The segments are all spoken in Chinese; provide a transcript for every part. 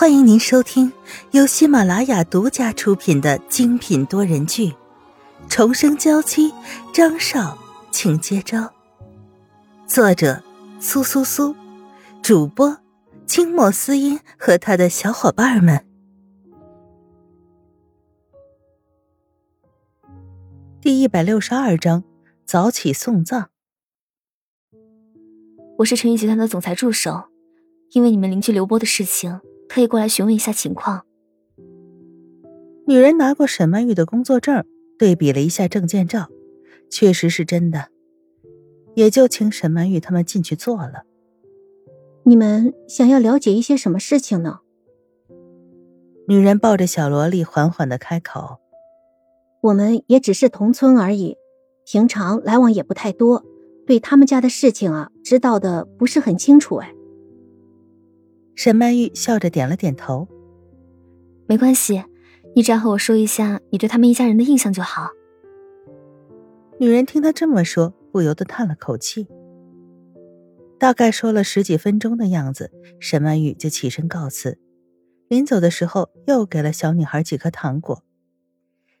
欢迎您收听由喜马拉雅独家出品的精品多人剧《重生娇妻》，张少，请接招。作者：苏苏苏，主播：清末思音和他的小伙伴们。第一百六十二章：早起送葬。我是陈宇集团的总裁助手，因为你们邻居刘波的事情。特意过来询问一下情况。女人拿过沈曼玉的工作证，对比了一下证件照，确实是真的，也就请沈曼玉他们进去坐了。你们想要了解一些什么事情呢？女人抱着小萝莉，缓缓的开口：“我们也只是同村而已，平常来往也不太多，对他们家的事情啊，知道的不是很清楚。”哎。沈曼玉笑着点了点头，没关系，你只要和我说一下你对他们一家人的印象就好。女人听他这么说，不由得叹了口气。大概说了十几分钟的样子，沈曼玉就起身告辞，临走的时候又给了小女孩几颗糖果。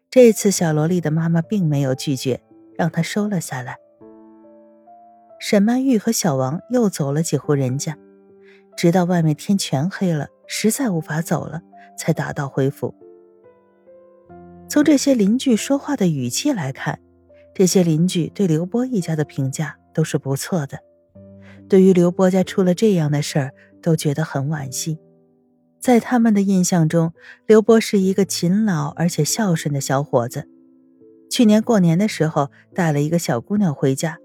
这次小萝莉的妈妈并没有拒绝，让她收了下来。沈曼玉和小王又走了几户人家。直到外面天全黑了，实在无法走了，才打道回府。从这些邻居说话的语气来看，这些邻居对刘波一家的评价都是不错的。对于刘波家出了这样的事儿，都觉得很惋惜。在他们的印象中，刘波是一个勤劳而且孝顺的小伙子。去年过年的时候，带了一个小姑娘回家，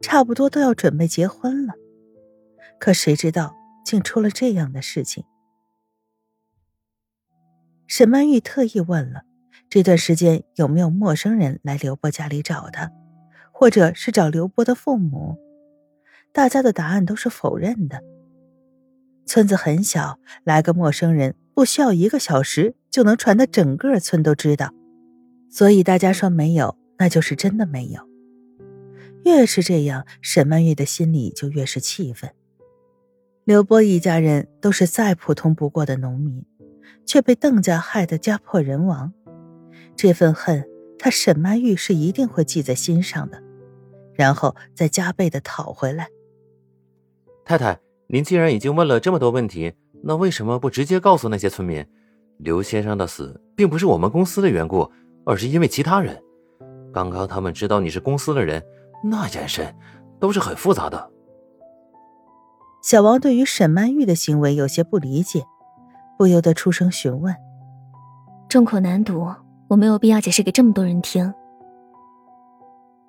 差不多都要准备结婚了。可谁知道？竟出了这样的事情。沈曼玉特意问了，这段时间有没有陌生人来刘波家里找他，或者是找刘波的父母？大家的答案都是否认的。村子很小，来个陌生人不需要一个小时就能传的整个村都知道，所以大家说没有，那就是真的没有。越是这样，沈曼玉的心里就越是气愤。刘波一家人都是再普通不过的农民，却被邓家害得家破人亡。这份恨，他沈曼玉是一定会记在心上的，然后再加倍的讨回来。太太，您既然已经问了这么多问题，那为什么不直接告诉那些村民，刘先生的死并不是我们公司的缘故，而是因为其他人？刚刚他们知道你是公司的人，那眼神都是很复杂的。小王对于沈曼玉的行为有些不理解，不由得出声询问：“众口难读，我没有必要解释给这么多人听。”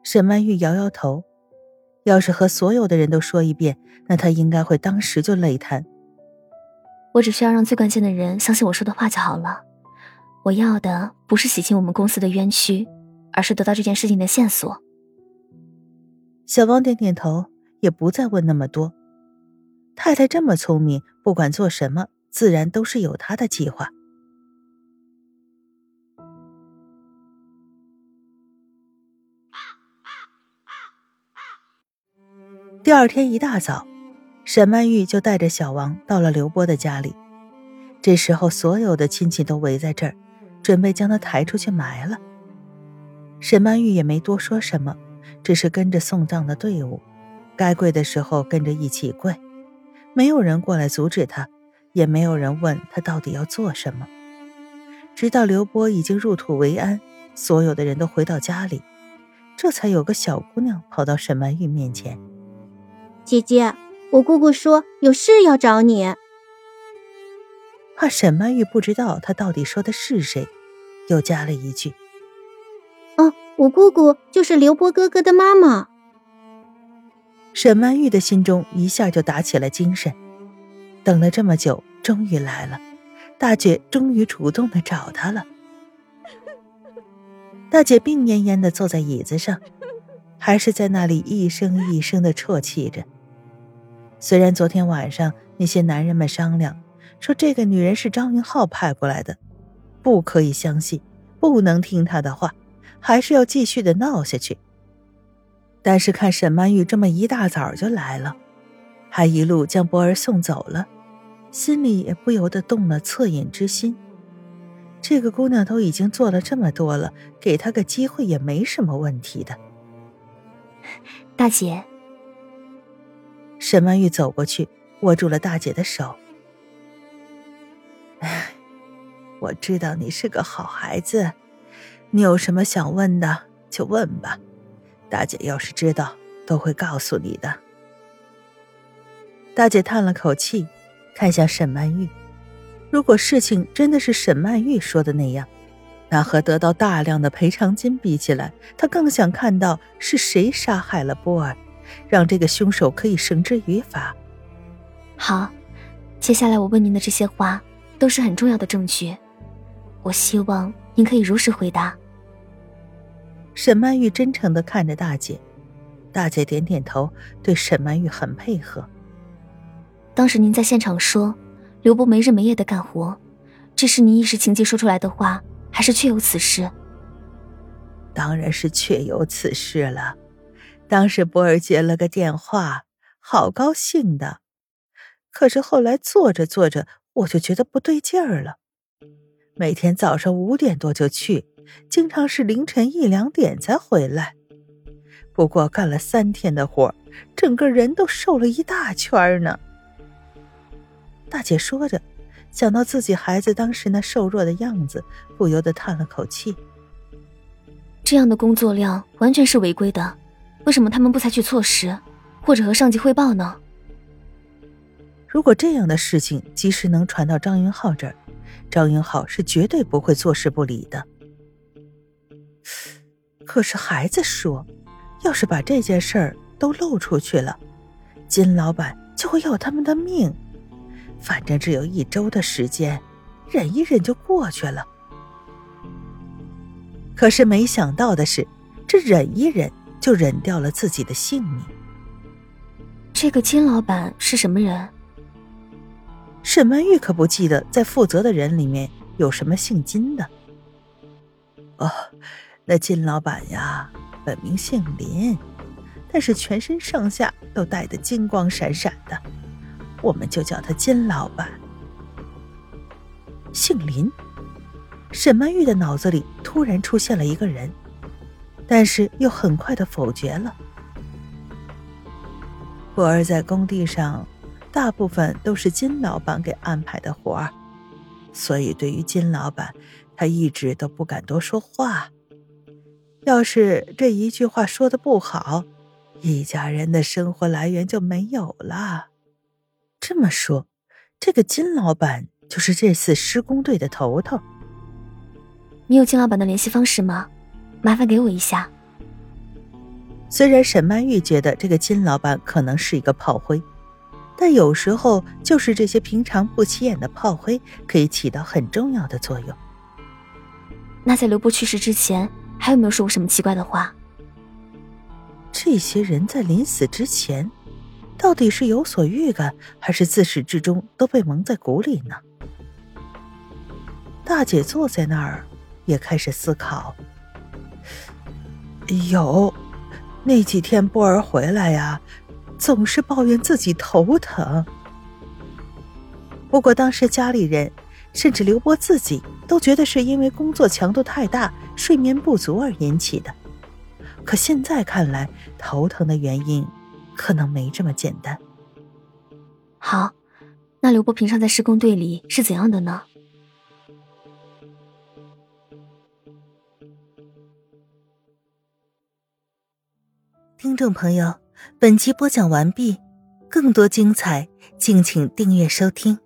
沈曼玉摇摇头：“要是和所有的人都说一遍，那她应该会当时就累瘫。我只需要让最关键的人相信我说的话就好了。我要的不是洗清我们公司的冤屈，而是得到这件事情的线索。”小王点点头，也不再问那么多。太太这么聪明，不管做什么，自然都是有她的计划。第二天一大早，沈曼玉就带着小王到了刘波的家里。这时候，所有的亲戚都围在这儿，准备将他抬出去埋了。沈曼玉也没多说什么，只是跟着送葬的队伍，该跪的时候跟着一起跪。没有人过来阻止他，也没有人问他到底要做什么。直到刘波已经入土为安，所有的人都回到家里，这才有个小姑娘跑到沈曼玉面前：“姐姐，我姑姑说有事要找你。”怕沈曼玉不知道她到底说的是谁，又加了一句：“哦，我姑姑就是刘波哥哥的妈妈。”沈曼玉的心中一下就打起了精神，等了这么久，终于来了，大姐终于主动的找她了。大姐病恹恹的坐在椅子上，还是在那里一声一声的啜泣着。虽然昨天晚上那些男人们商量说这个女人是张云浩派过来的，不可以相信，不能听他的话，还是要继续的闹下去。但是看沈曼玉这么一大早就来了，还一路将博儿送走了，心里也不由得动了恻隐之心。这个姑娘都已经做了这么多了，给她个机会也没什么问题的。大姐，沈曼玉走过去，握住了大姐的手。哎，我知道你是个好孩子，你有什么想问的就问吧，大姐要是知道，都会告诉你的。大姐叹了口气，看向沈曼玉。如果事情真的是沈曼玉说的那样，那和得到大量的赔偿金比起来，她更想看到是谁杀害了波尔，让这个凶手可以绳之于法。好，接下来我问您的这些话都是很重要的证据，我希望您可以如实回答。沈曼玉真诚的看着大姐，大姐点点头，对沈曼玉很配合。当时您在现场说。刘波没日没夜的干活，这是您一时情急说出来的话，还是确有此事？当然是确有此事了。当时波儿接了个电话，好高兴的。可是后来做着做着，我就觉得不对劲儿了。每天早上五点多就去，经常是凌晨一两点才回来。不过干了三天的活，整个人都瘦了一大圈呢。大姐说着，想到自己孩子当时那瘦弱的样子，不由得叹了口气。这样的工作量完全是违规的，为什么他们不采取措施，或者和上级汇报呢？如果这样的事情及时能传到张云浩这儿，张云浩是绝对不会坐视不理的。可是孩子说，要是把这件事儿都露出去了，金老板就会要他们的命。反正只有一周的时间，忍一忍就过去了。可是没想到的是，这忍一忍就忍掉了自己的性命。这个金老板是什么人？沈曼玉可不记得在负责的人里面有什么姓金的。哦，那金老板呀，本名姓林，但是全身上下都带得金光闪闪的。我们就叫他金老板，姓林。沈曼玉的脑子里突然出现了一个人，但是又很快的否决了。博儿在工地上，大部分都是金老板给安排的活儿，所以对于金老板，他一直都不敢多说话。要是这一句话说的不好，一家人的生活来源就没有了。这么说，这个金老板就是这次施工队的头头。你有金老板的联系方式吗？麻烦给我一下。虽然沈曼玉觉得这个金老板可能是一个炮灰，但有时候就是这些平常不起眼的炮灰可以起到很重要的作用。那在刘波去世之前，还有没有说过什么奇怪的话？这些人在临死之前。到底是有所预感，还是自始至终都被蒙在鼓里呢？大姐坐在那儿，也开始思考。有，那几天波儿回来呀，总是抱怨自己头疼。不过当时家里人，甚至刘波自己，都觉得是因为工作强度太大、睡眠不足而引起的。可现在看来，头疼的原因。可能没这么简单。好，那刘波平常在施工队里是怎样的呢？听众朋友，本集播讲完毕，更多精彩，敬请订阅收听。